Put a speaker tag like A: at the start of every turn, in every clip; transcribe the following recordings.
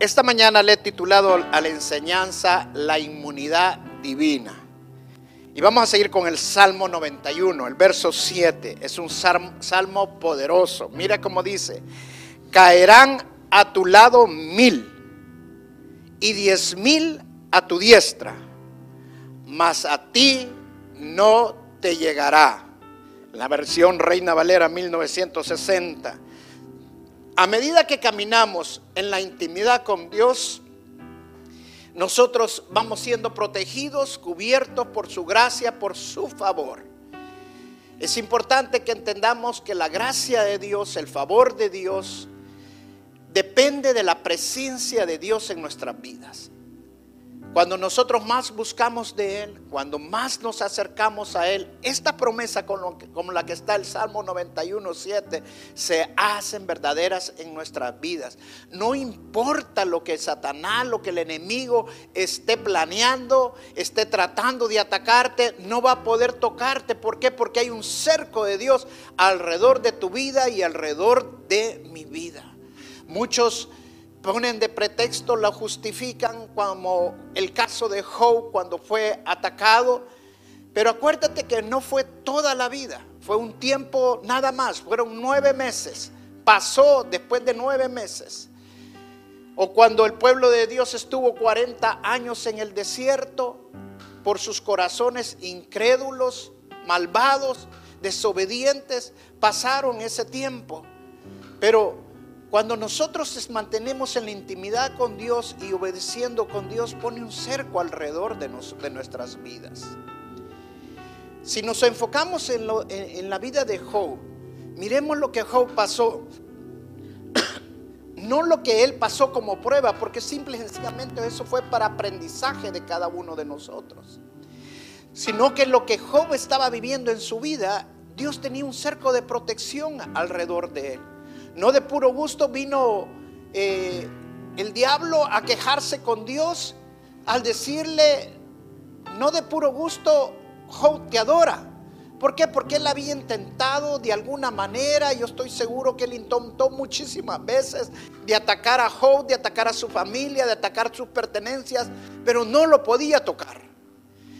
A: Esta mañana le he titulado a la enseñanza La inmunidad divina. Y vamos a seguir con el Salmo 91, el verso 7. Es un salmo poderoso. Mira cómo dice, caerán a tu lado mil y diez mil a tu diestra, mas a ti no te llegará. La versión Reina Valera 1960 a medida que caminamos en la intimidad con Dios, nosotros vamos siendo protegidos, cubiertos por su gracia, por su favor. Es importante que entendamos que la gracia de Dios, el favor de Dios, depende de la presencia de Dios en nuestras vidas. Cuando nosotros más buscamos de Él, cuando más nos acercamos a Él, esta promesa como, la que está el Salmo 91, 7, se hacen verdaderas en nuestras vidas. No importa lo que Satanás, lo que el enemigo esté planeando, esté tratando de atacarte, no va a poder tocarte. ¿Por qué? Porque hay un cerco de Dios alrededor de tu vida y alrededor de mi vida. Muchos ponen de pretexto, la justifican como el caso de Job cuando fue atacado. Pero acuérdate que no fue toda la vida, fue un tiempo nada más, fueron nueve meses. Pasó después de nueve meses. O cuando el pueblo de Dios estuvo 40 años en el desierto por sus corazones incrédulos, malvados, desobedientes, pasaron ese tiempo. Pero cuando nosotros mantenemos en la intimidad con Dios y obedeciendo con Dios, pone un cerco alrededor de, nuestras vidas. Si nos enfocamos en, en la vida de Job, miremos lo que Job pasó. No lo que él pasó como prueba, porque simple y sencillamente eso fue para aprendizaje de cada uno de nosotros. Sino que lo que Job estaba viviendo en su vida, Dios tenía un cerco de protección alrededor de él. No de puro gusto vino eh, el diablo a quejarse con Dios al decirle, no de puro gusto, Job te adora. ¿Por qué? Porque él había intentado de alguna manera, yo estoy seguro que él intentó muchísimas veces de atacar a Job, de atacar a su familia, de atacar sus pertenencias, pero no lo podía tocar.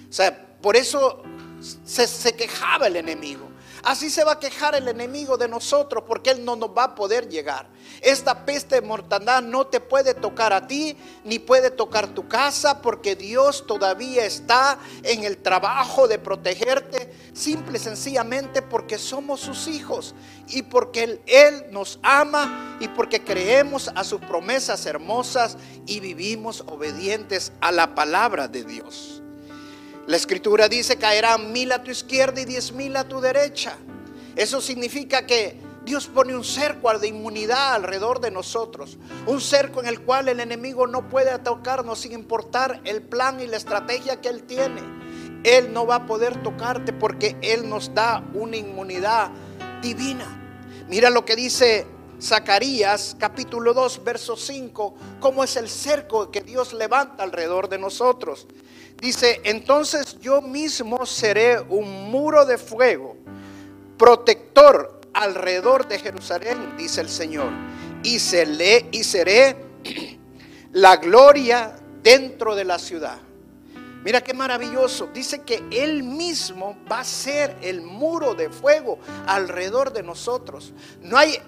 A: O sea, por eso se quejaba el enemigo. Así se va a quejar el enemigo de nosotros porque Él no nos va a poder llegar. Esta peste de mortandad no te puede tocar a ti ni puede tocar tu casa porque Dios todavía está en el trabajo de protegerte simple y sencillamente porque somos sus hijos y porque Él, Él nos ama y porque creemos a sus promesas hermosas y vivimos obedientes a la palabra de Dios. La escritura dice, caerán mil a tu izquierda y diez mil a tu derecha. Eso significa que Dios pone un cerco de inmunidad alrededor de nosotros. Un cerco en el cual el enemigo no puede tocarnos sin importar el plan y la estrategia que Él tiene. Él no va a poder tocarte porque Él nos da una inmunidad divina. Mira lo que dice Zacarías capítulo 2, verso 5, cómo es el cerco que Dios levanta alrededor de nosotros. Dice, entonces yo mismo seré un muro de fuego, protector alrededor de Jerusalén, dice el Señor, y, y seré la gloria dentro de la ciudad. Mira qué maravilloso. Dice que Él mismo va a ser el muro de fuego alrededor de nosotros. No hay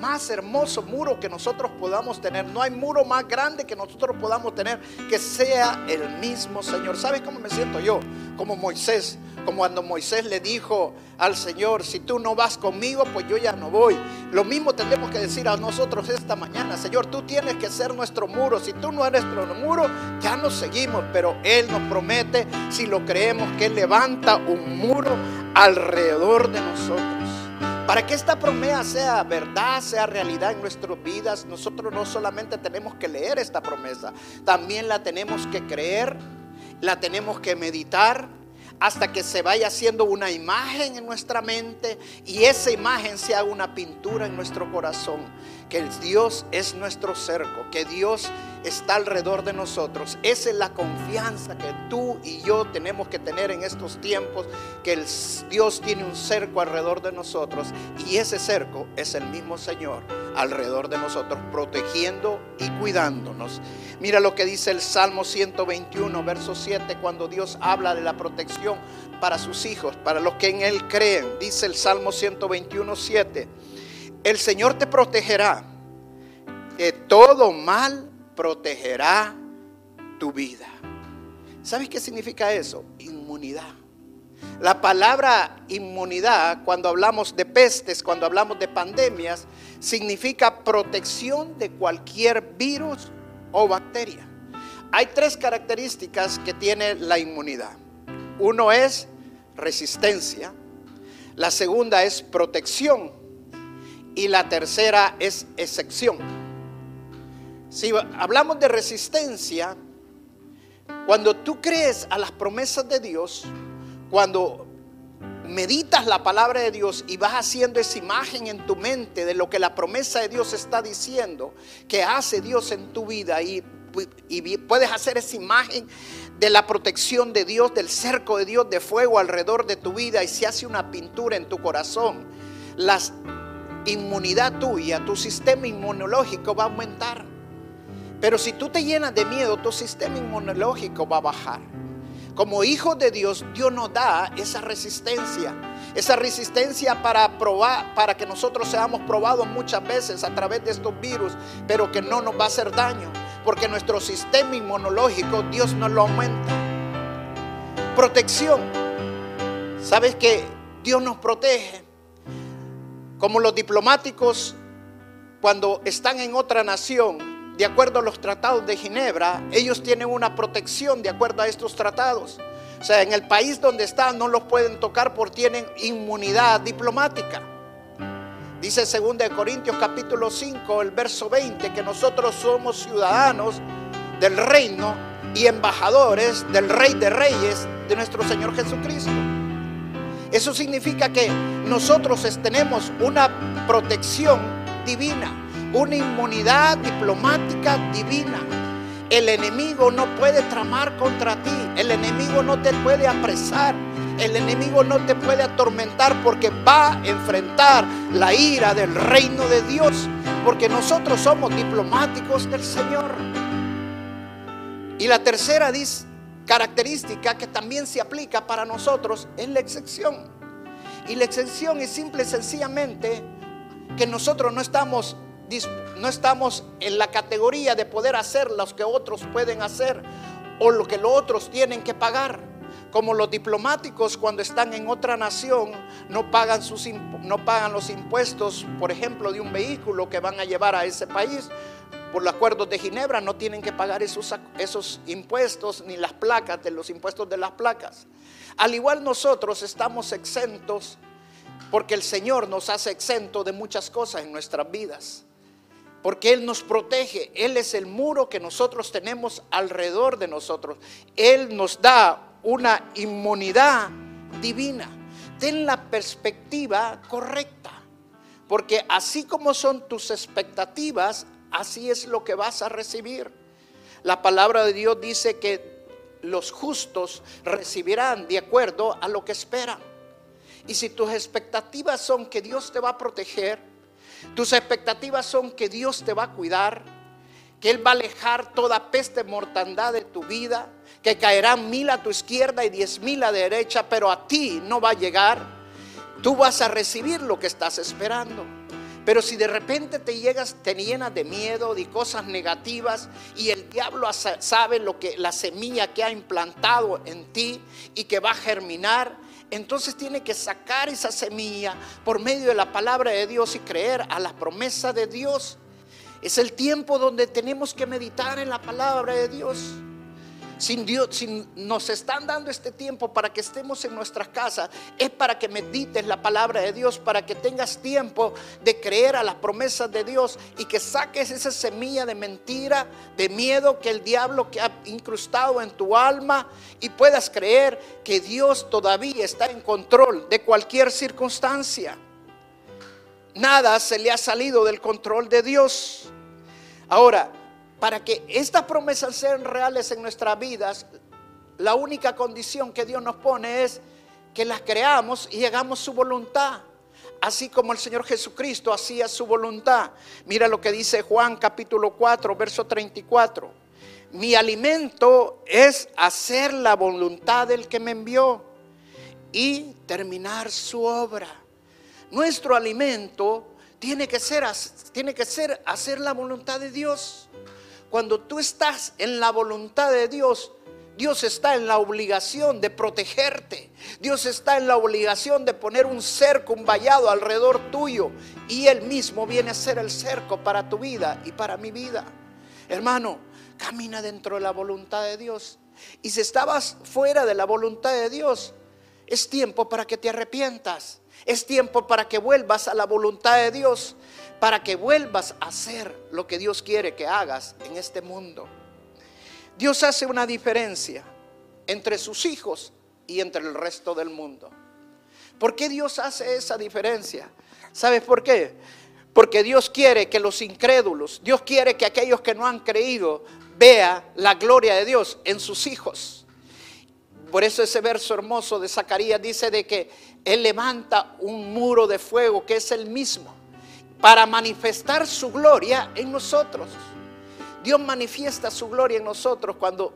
A: más hermoso muro que nosotros podamos tener. No hay muro más grande que nosotros podamos tener que sea el mismo Señor. ¿Sabes cómo me siento yo? Como Moisés. Como cuando Moisés le dijo al Señor, si tú no vas conmigo, pues yo ya no voy. Lo mismo tendremos que decir a nosotros esta mañana, Señor, tú tienes que ser nuestro muro. Si tú no eres nuestro muro, ya nos seguimos. Pero Él nos promete, si lo creemos, que Él levanta un muro alrededor de nosotros. Para que esta promesa sea verdad, sea realidad en nuestras vidas, nosotros no solamente tenemos que leer esta promesa, también la tenemos que creer, la tenemos que meditar hasta que se vaya haciendo una imagen en nuestra mente y esa imagen sea una pintura en nuestro corazón. Que Dios es nuestro cerco, que Dios está alrededor de nosotros. Esa es la confianza que tú y yo tenemos que tener en estos tiempos, que el Dios tiene un cerco alrededor de nosotros y ese cerco es el mismo Señor alrededor de nosotros, protegiendo y cuidándonos. Mira lo que dice el Salmo 121, verso 7, cuando Dios habla de la protección para sus hijos, para los que en Él creen. Dice el Salmo 121, 7 el Señor te protegerá. De todo mal protegerá tu vida. ¿Sabes qué significa eso? Inmunidad. La palabra inmunidad, cuando hablamos de pestes, cuando hablamos de pandemias, significa protección de cualquier virus o bacteria. Hay tres características que tiene la inmunidad. Uno es resistencia, la segunda es protección y la tercera es excepción. Si hablamos de resistencia, cuando tú crees a las promesas de Dios, cuando meditas la palabra de Dios y vas haciendo esa imagen en tu mente de lo que la promesa de Dios está diciendo, que hace Dios en tu vida y, puedes hacer esa imagen de la protección de Dios, del cerco de Dios de fuego alrededor de tu vida y se hace una pintura en tu corazón. Las inmunidad tuya, tu sistema inmunológico va a aumentar. Pero si tú te llenas de miedo, tu sistema inmunológico va a bajar. Como hijos de Dios, Dios nos da esa resistencia. Esa resistencia para probar, para que nosotros seamos probados muchas veces a través de estos virus, pero que no nos va a hacer daño. Porque nuestro sistema inmunológico, Dios nos lo aumenta. Protección. ¿Sabes que Dios nos protege? Como los diplomáticos, cuando están en otra nación, de acuerdo a los tratados de Ginebra, ellos tienen una protección de acuerdo a estos tratados. O sea, en el país donde están no los pueden tocar porque tienen inmunidad diplomática. Dice 2 de Corintios capítulo 5, el verso 20, que nosotros somos ciudadanos del reino y embajadores del Rey de Reyes, de nuestro Señor Jesucristo. Eso significa que nosotros tenemos una protección divina, una inmunidad diplomática divina. El enemigo no puede tramar contra ti, el enemigo no te puede apresar, el enemigo no te puede atormentar porque va a enfrentar la ira del reino de Dios, porque nosotros somos diplomáticos del Señor. Y la tercera dice, característica que también se aplica para nosotros es la excepción. Y la excepción es simple y sencillamente que nosotros no estamos, no estamos en la categoría de poder hacer lo que otros pueden hacer o lo que los otros tienen que pagar. Como los diplomáticos cuando están en otra nación no pagan, sus, no pagan los impuestos, por ejemplo, de un vehículo que van a llevar a ese país, por los acuerdos de Ginebra no tienen que pagar esos, esos impuestos ni las placas de los impuestos de las placas. Al igual nosotros estamos exentos porque el Señor nos hace exento de muchas cosas en nuestras vidas. Porque Él nos protege, Él es el muro que nosotros tenemos alrededor de nosotros. Él nos da una inmunidad divina. Ten la perspectiva correcta. Porque así como son tus expectativas, así es lo que vas a recibir. La palabra de Dios dice que los justos recibirán de acuerdo a lo que esperan. Y si tus expectativas son que Dios te va a proteger, tus expectativas son que Dios te va a cuidar, que Él va a alejar toda peste mortandad de tu vida, que caerán mil a tu izquierda y diez mil a derecha, pero a ti no va a llegar. Tú vas a recibir lo que estás esperando. Pero si de repente te llegas, te llenas de miedo, de cosas negativas, y el diablo sabe lo que la semilla que ha implantado en ti y que va a germinar, entonces tiene que sacar esa semilla por medio de la palabra de Dios y creer a la promesa de Dios. Es el tiempo donde tenemos que meditar en la palabra de Dios. Sin Dios, si nos están dando este tiempo para que estemos en nuestras casas, es para que medites la palabra de Dios, para que tengas tiempo de creer a las promesas de Dios y que saques esa semilla de mentira, de miedo que el diablo que ha incrustado en tu alma y puedas creer que Dios todavía está en control de cualquier circunstancia. Nada se le ha salido del control de Dios. Ahora, para que estas promesas sean reales en nuestras vidas, la única condición que Dios nos pone es que las creamos y hagamos su voluntad. Así como el Señor Jesucristo hacía su voluntad. Mira lo que dice Juan capítulo 4, verso 34. Mi alimento es hacer la voluntad del que me envió y terminar su obra. Nuestro alimento tiene que ser, tiene que ser hacer la voluntad de Dios. Cuando tú estás en la voluntad de Dios, Dios está en la obligación de protegerte. Dios está en la obligación de poner un cerco, un vallado alrededor tuyo. Y Él mismo viene a ser el cerco para tu vida y para mi vida. Hermano, camina dentro de la voluntad de Dios. Y si estabas fuera de la voluntad de Dios, es tiempo para que te arrepientas. Es tiempo para que vuelvas a la voluntad de Dios para que vuelvas a hacer lo que Dios quiere que hagas en este mundo. Dios hace una diferencia entre sus hijos y entre el resto del mundo. ¿Por qué Dios hace esa diferencia? ¿Sabes por qué? Porque Dios quiere que los incrédulos, Dios quiere que aquellos que no han creído vea la gloria de Dios en sus hijos. Por eso ese verso hermoso de Zacarías dice de que Él levanta un muro de fuego que es el mismo para manifestar su gloria en nosotros. Dios manifiesta su gloria en nosotros cuando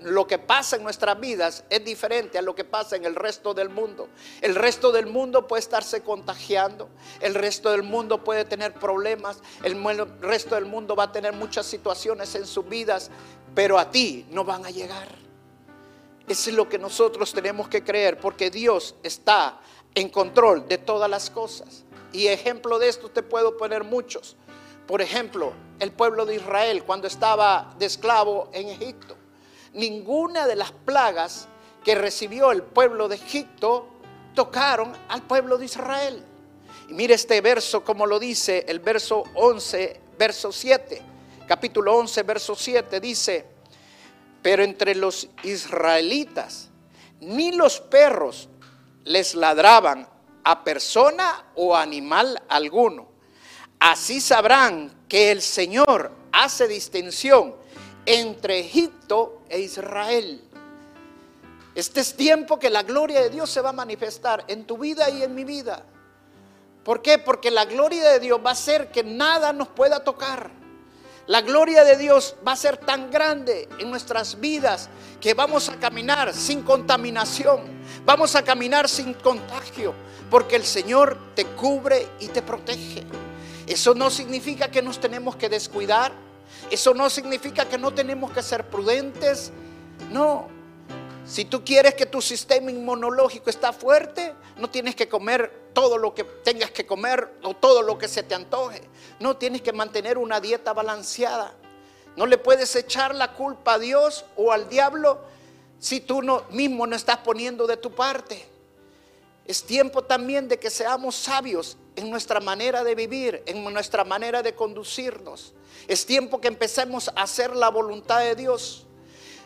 A: lo que pasa en nuestras vidas es diferente a lo que pasa en el resto del mundo. El resto del mundo puede estarse contagiando, el resto del mundo puede tener problemas, el resto del mundo va a tener muchas situaciones en sus vidas, pero a ti no van a llegar. Eso es lo que nosotros tenemos que creer, porque Dios está en control de todas las cosas. Y ejemplo de esto te puedo poner muchos. Por ejemplo, el pueblo de Israel cuando estaba de esclavo en Egipto. Ninguna de las plagas que recibió el pueblo de Egipto tocaron al pueblo de Israel. Y mire este verso como lo dice el verso 11, verso 7. Capítulo 11, verso 7 dice, pero entre los israelitas ni los perros les ladraban a persona o animal alguno. Así sabrán que el Señor hace distinción entre Egipto e Israel. Este es tiempo que la gloria de Dios se va a manifestar en tu vida y en mi vida. ¿Por qué? Porque la gloria de Dios va a hacer que nada nos pueda tocar. La gloria de Dios va a ser tan grande en nuestras vidas que vamos a caminar sin contaminación, vamos a caminar sin contagio, porque el Señor te cubre y te protege. Eso no significa que nos tenemos que descuidar. Eso no significa que no tenemos que ser prudentes. No. Si tú quieres que tu sistema inmunológico está fuerte, no tienes que comer todo lo que tengas que comer o todo lo que se te antoje. No tienes que mantener una dieta balanceada. No le puedes echar la culpa a Dios o al diablo si tú no, mismo no estás poniendo de tu parte. Es tiempo también de que seamos sabios en nuestra manera de vivir, en nuestra manera de conducirnos. Es tiempo que empecemos a hacer la voluntad de Dios.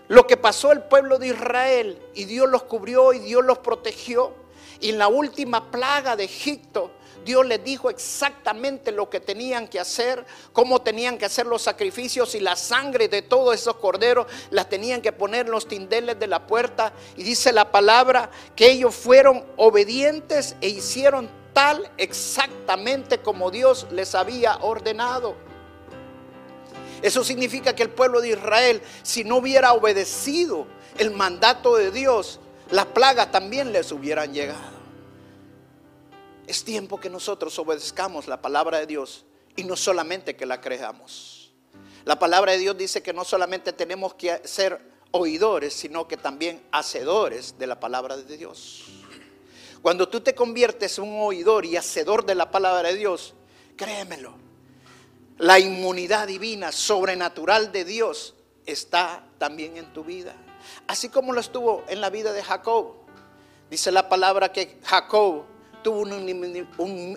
A: Lo que pasó el pueblo de Israel y Dios los cubrió y Dios los protegió. Y en la última plaga de Egipto, Dios les dijo exactamente lo que tenían que hacer, cómo tenían que hacer los sacrificios y la sangre de todos esos corderos las tenían que poner en los tindeles de la puerta. Y dice la palabra que ellos fueron obedientes e hicieron tal exactamente como Dios les había ordenado. Eso significa que el pueblo de Israel, si no hubiera obedecido el mandato de Dios, las plagas también les hubieran llegado. Es tiempo que nosotros obedezcamos la palabra de Dios y no solamente que la creamos. La palabra de Dios dice que no solamente tenemos que ser oidores, sino que también hacedores de la palabra de Dios. Cuando tú te conviertes en un oidor y hacedor de la palabra de Dios, créemelo, la inmunidad divina, sobrenatural de Dios está también en tu vida. Así como lo estuvo en la vida de Jacob. Dice la palabra que Jacob tuvo una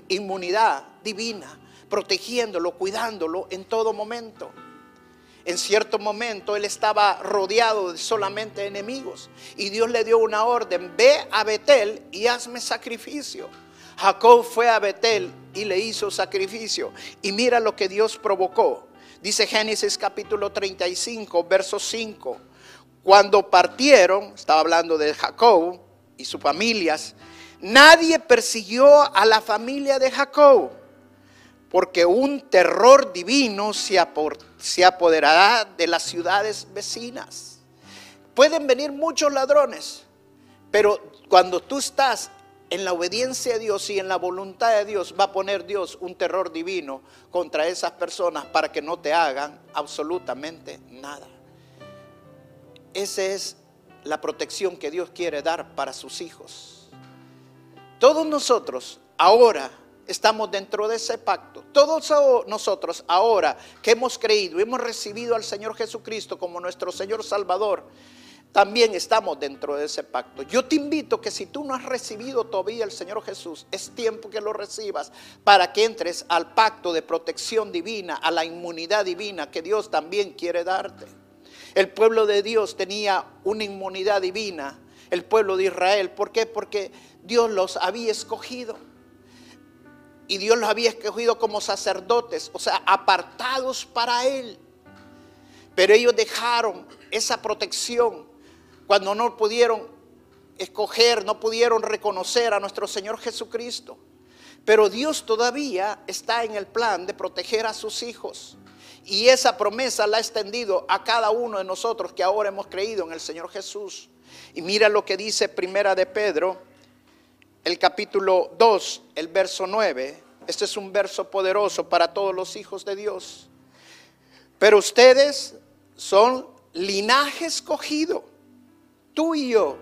A: inmunidad divina, protegiéndolo, cuidándolo en todo momento. En cierto momento él estaba rodeado de solamente enemigos y Dios le dio una orden, ve a Betel y hazme sacrificio. Jacob fue a Betel y le hizo sacrificio y mira lo que Dios provocó. Dice Génesis capítulo 35, verso 5. Cuando partieron, estaba hablando de Jacob y sus familias, nadie persiguió a la familia de Jacob porque un terror divino se, apoderará de las ciudades vecinas. Pueden venir muchos ladrones, pero cuando tú estás en la obediencia a Dios y en la voluntad de Dios, va a poner Dios un terror divino contra esas personas para que no te hagan absolutamente nada. Esa es la protección que Dios quiere dar para sus hijos. Todos nosotros ahora estamos dentro de ese pacto. Todos nosotros ahora que hemos creído, hemos recibido al Señor Jesucristo como nuestro Señor Salvador, también estamos dentro de ese pacto. Yo te invito que si tú no has recibido todavía al Señor Jesús, es tiempo que lo recibas para que entres al pacto de protección divina, a la inmunidad divina que Dios también quiere darte. El pueblo de Dios tenía una inmunidad divina, el pueblo de Israel. ¿Por qué? Porque Dios los había escogido y Dios los había escogido como sacerdotes, o sea, apartados para Él. Pero ellos dejaron esa protección cuando no pudieron escoger, no pudieron reconocer a nuestro Señor Jesucristo. Pero Dios todavía está en el plan de proteger a sus hijos. Y esa promesa la ha extendido a cada uno de nosotros que ahora hemos creído en el Señor Jesús. Y mira lo que dice Primera de Pedro el capítulo 2, el verso 9. Este es un verso poderoso para todos los hijos de Dios. Pero ustedes son linaje escogido. Tú y yo,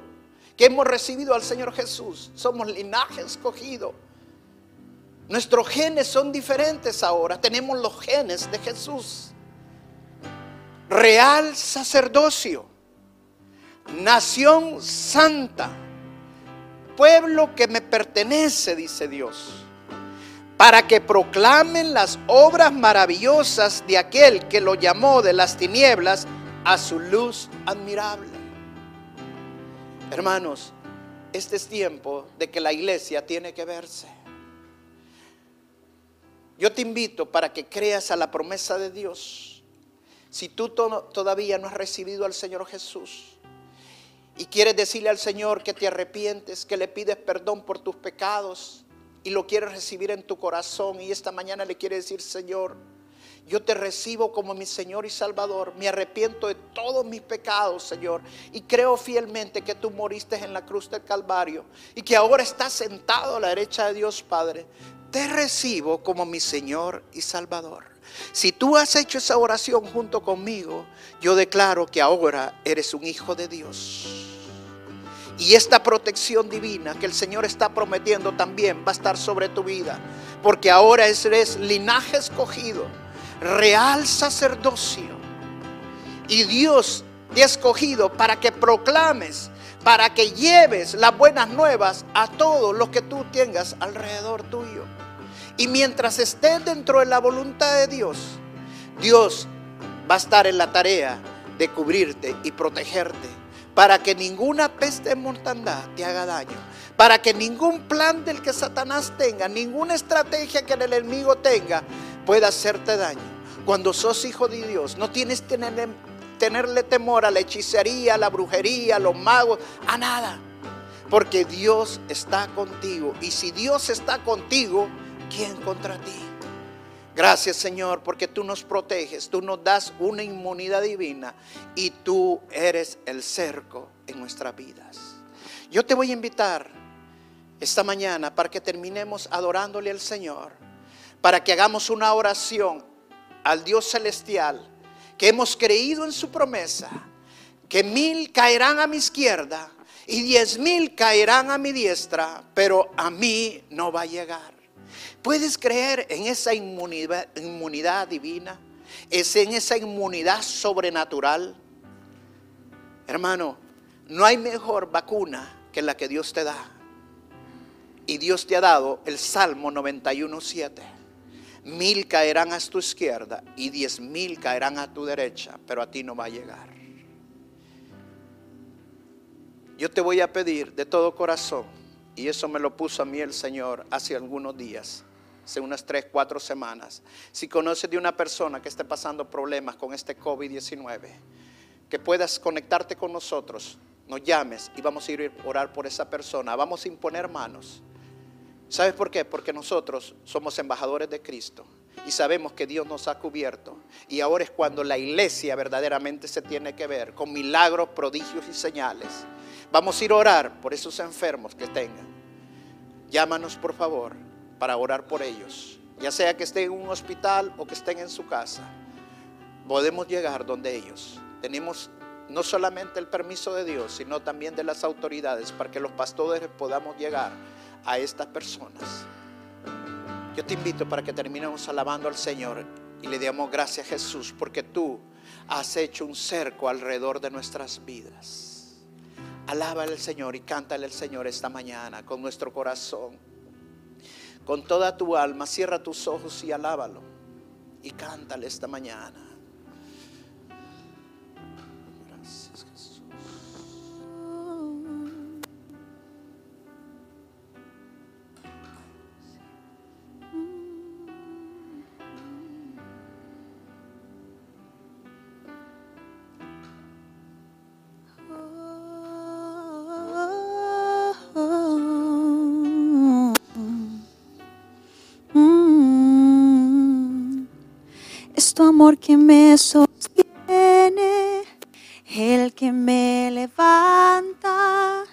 A: que hemos recibido al Señor Jesús, somos linaje escogido. Nuestros genes son diferentes ahora. Tenemos los genes de Jesús. Real sacerdocio. Nación santa pueblo que me pertenece, dice Dios, para que proclamen las obras maravillosas de aquel que lo llamó de las tinieblas a su luz admirable. Hermanos, este es tiempo de que la iglesia tiene que verse. Yo te invito para que creas a la promesa de Dios. Si tú todavía no has recibido al Señor Jesús, y quieres decirle al Señor que te arrepientes, que le pides perdón por tus pecados y lo quieres recibir en tu corazón y esta mañana le quieres decir, Señor, yo te recibo como mi Señor y Salvador, me arrepiento de todos mis pecados, Señor, y creo fielmente que tú moriste en la cruz del Calvario y que ahora estás sentado a la derecha de Dios Padre. Te recibo como mi Señor y Salvador. Si tú has hecho esa oración junto conmigo, yo declaro que ahora eres un hijo de Dios. Y esta protección divina que el Señor está prometiendo también va a estar sobre tu vida. Porque ahora eres linaje escogido, real sacerdocio. Y Dios te ha escogido para que proclames, para que lleves las buenas nuevas a todos los que tú tengas alrededor tuyo. Y mientras estés dentro de la voluntad de Dios, Dios va a estar en la tarea de cubrirte y protegerte para que ninguna peste de mortandad te haga daño, para que ningún plan del que Satanás tenga, ninguna estrategia que el enemigo tenga pueda hacerte daño. Cuando sos hijo de Dios, no tienes que tenerle, temor a la hechicería, a la brujería, a los magos, a nada. Porque Dios está contigo. Y si Dios está contigo, ¿quién contra ti? Gracias Señor porque tú nos proteges, tú nos das una inmunidad divina y tú eres el cerco en nuestras vidas. Yo te voy a invitar esta mañana para que terminemos adorándole al Señor, para que hagamos una oración al Dios celestial, que hemos creído en su promesa, que mil caerán a mi izquierda y diez mil caerán a mi diestra, pero a mí no va a llegar. ¿Puedes creer en esa inmunidad, divina? ¿Es en esa inmunidad sobrenatural? Hermano, no hay mejor vacuna que la que Dios te da. Y Dios te ha dado el Salmo 91.7. Mil caerán a tu izquierda y diez mil caerán a tu derecha, pero a ti no va a llegar. Yo te voy a pedir de todo corazón, y eso me lo puso a mí el Señor hace algunos días, hace unas tres, cuatro semanas. Si conoces de una persona que esté pasando problemas con este COVID-19, que puedas conectarte con nosotros, nos llames y vamos a ir a orar por esa persona. Vamos a imponer manos. ¿Sabes por qué? Porque nosotros somos embajadores de Cristo y sabemos que Dios nos ha cubierto. Y ahora es cuando la iglesia verdaderamente se tiene que ver con milagros, prodigios y señales. Vamos a ir a orar por esos enfermos que tengan. Llámanos por favor para orar por ellos. Ya sea que estén en un hospital o que estén en su casa. Podemos llegar donde ellos. Tenemos no solamente el permiso de Dios, sino también de las autoridades para que los pastores podamos llegar a estas personas. Yo te invito para que terminemos alabando al Señor y le damos gracias a Jesús porque tú has hecho un cerco alrededor de nuestras vidas. Alábale al Señor y cántale al Señor esta mañana con nuestro corazón. Con toda tu alma, cierra tus ojos y alábalo. Y cántale esta mañana.
B: Amor que me sostiene, el que me levanta,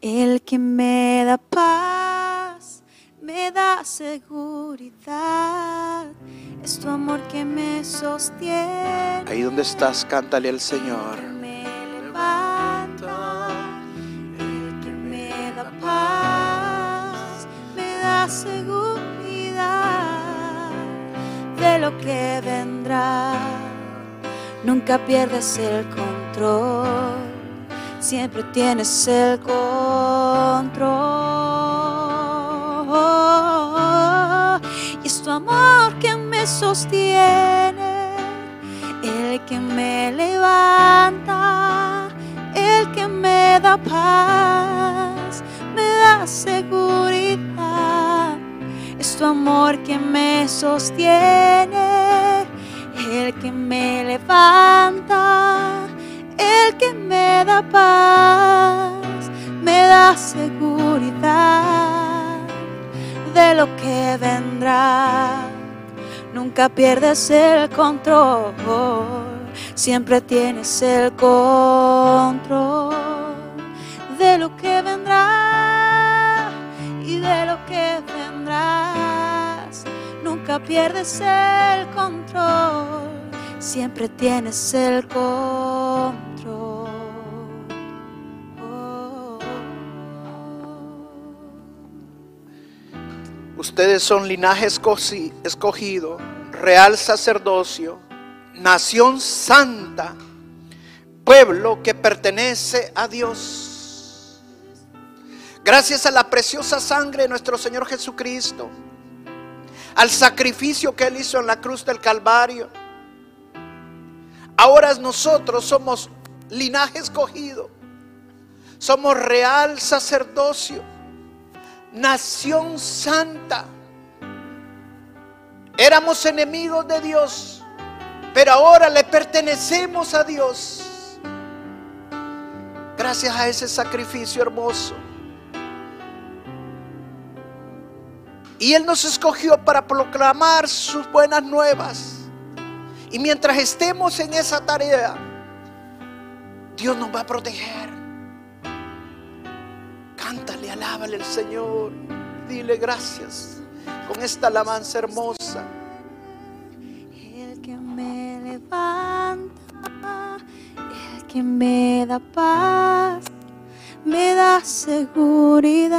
B: el que me da paz, me da seguridad. Es tu amor que me sostiene.
A: Ahí donde estás, cántale al Señor.
B: Que vendrá. Nunca pierdes el control, siempre tienes el control. Y es tu amor que me sostiene, el que me levanta, el que me da paz, me da seguridad tu amor que me sostiene, el que me levanta, el que me da paz, me da seguridad de lo que vendrá. Nunca pierdes el control, siempre tienes el control de lo que vendrá y de lo que pierdes el control, siempre tienes el control.
A: Ustedes son linaje escogido, real sacerdocio, nación santa, pueblo que pertenece a Dios Gracias a la preciosa sangre de nuestro Señor Jesucristo, al sacrificio que Él hizo en la cruz del Calvario. Ahora nosotros somos linaje escogido, somos real sacerdocio, nación santa. Éramos enemigos de Dios, pero ahora le pertenecemos a Dios. Gracias a ese sacrificio hermoso. Y Él nos escogió para proclamar sus buenas nuevas. Y mientras estemos en esa tarea, Dios nos va a proteger. Cántale, alábale al Señor. Dile gracias con esta alabanza hermosa.
B: El que me levanta, el que me da paz, me da seguridad.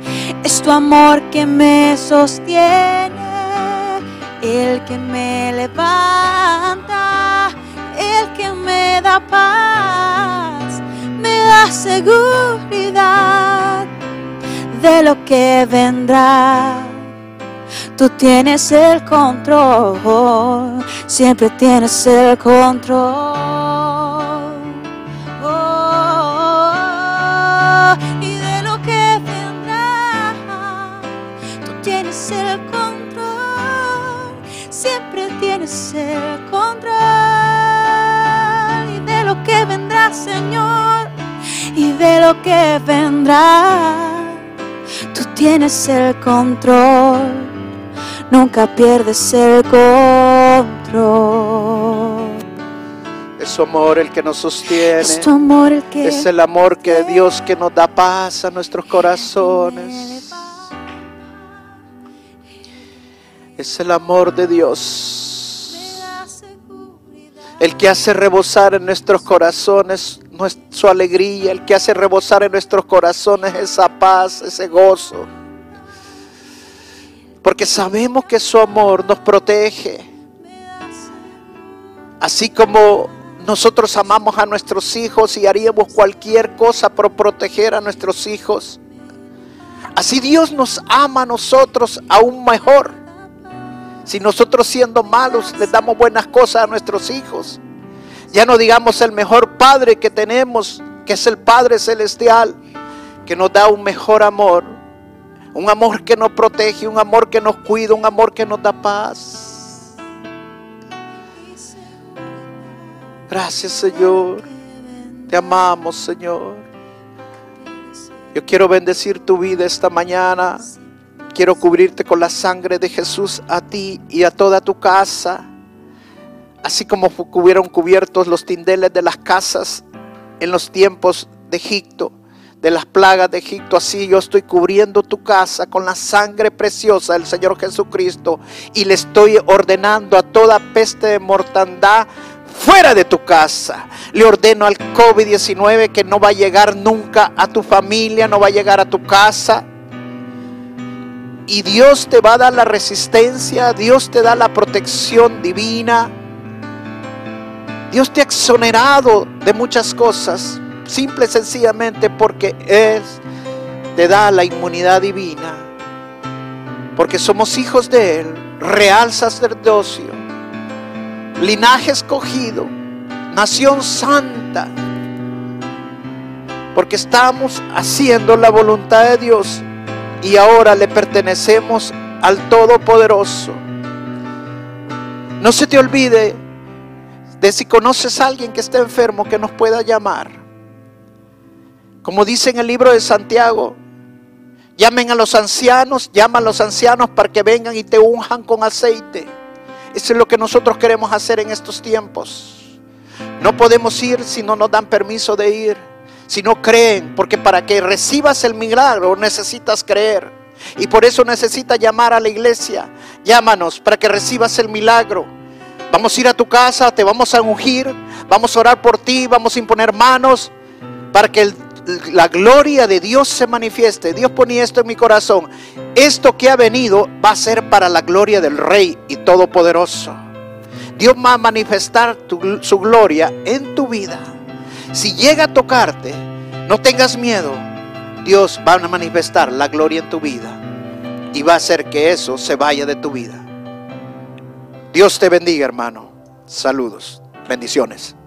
B: Es tu amor que me sostiene, el que me levanta, el que me da paz, me da seguridad de lo que vendrá. Tú tienes el control, siempre tienes el control. Tienes el control, siempre tienes el control. Y de lo que vendrá, Señor, y de lo que vendrá, tú tienes el control nunca pierdes el control.
A: Es su amor el que nos sostiene.
B: Es tu amor el que
A: Es el amor que Dios que nos da paz a nuestros corazones. Es el amor de Dios. El que hace rebosar en nuestros corazones su alegría. El que hace rebosar en nuestros corazones esa paz, ese gozo. Porque sabemos que su amor nos protege. Así como nosotros amamos a nuestros hijos y haríamos cualquier cosa por proteger a nuestros hijos. Así Dios nos ama a nosotros aún mejor. Si nosotros siendo malos les damos buenas cosas a nuestros hijos. Ya no digamos el mejor Padre que tenemos, que es el Padre Celestial, que nos da un mejor amor. Un amor que nos protege, un amor que nos cuida, un amor que nos da paz. Gracias Señor. Te amamos Señor. Yo quiero bendecir tu vida esta mañana. Quiero cubrirte con la sangre de Jesús a ti y a toda tu casa. Así como hubieron cubiertos los tindeles de las casas en los tiempos de Egipto, de las plagas de Egipto, así yo estoy cubriendo tu casa con la sangre preciosa del Señor Jesucristo y le estoy ordenando a toda peste de mortandad fuera de tu casa. Le ordeno al COVID-19 que no va a llegar nunca a tu familia, no va a llegar a tu casa. Y Dios te va a dar la resistencia, Dios te da la protección divina. Dios te ha exonerado de muchas cosas, simple y sencillamente porque Él te da la inmunidad divina. Porque somos hijos de Él, real sacerdocio, linaje escogido, nación santa. Porque estamos haciendo la voluntad de Dios y ahora le pertenecemos al Todopoderoso. No se te olvide de si conoces a alguien que está enfermo que nos pueda llamar. Como dice en el libro de Santiago, llamen a los ancianos, llama a los ancianos para que vengan y te unjan con aceite. Eso es lo que nosotros queremos hacer en estos tiempos. No podemos ir si no nos dan permiso de ir, si no creen, porque para que recibas el milagro necesitas creer. Y por eso necesitas llamar a la iglesia. Llámanos para que recibas el milagro. Vamos a ir a tu casa, te vamos a ungir, vamos a orar por ti, vamos a imponer manos para que la gloria de Dios se manifieste. Dios ponía esto en mi corazón. Esto que ha venido va a ser para la gloria del Rey y Todopoderoso. Dios va a manifestar su gloria en tu vida. Si llega a tocarte, no tengas miedo. Dios va a manifestar la gloria en tu vida. y va a hacer que eso se vaya de tu vida. Dios te bendiga, hermano. Saludos. Bendiciones.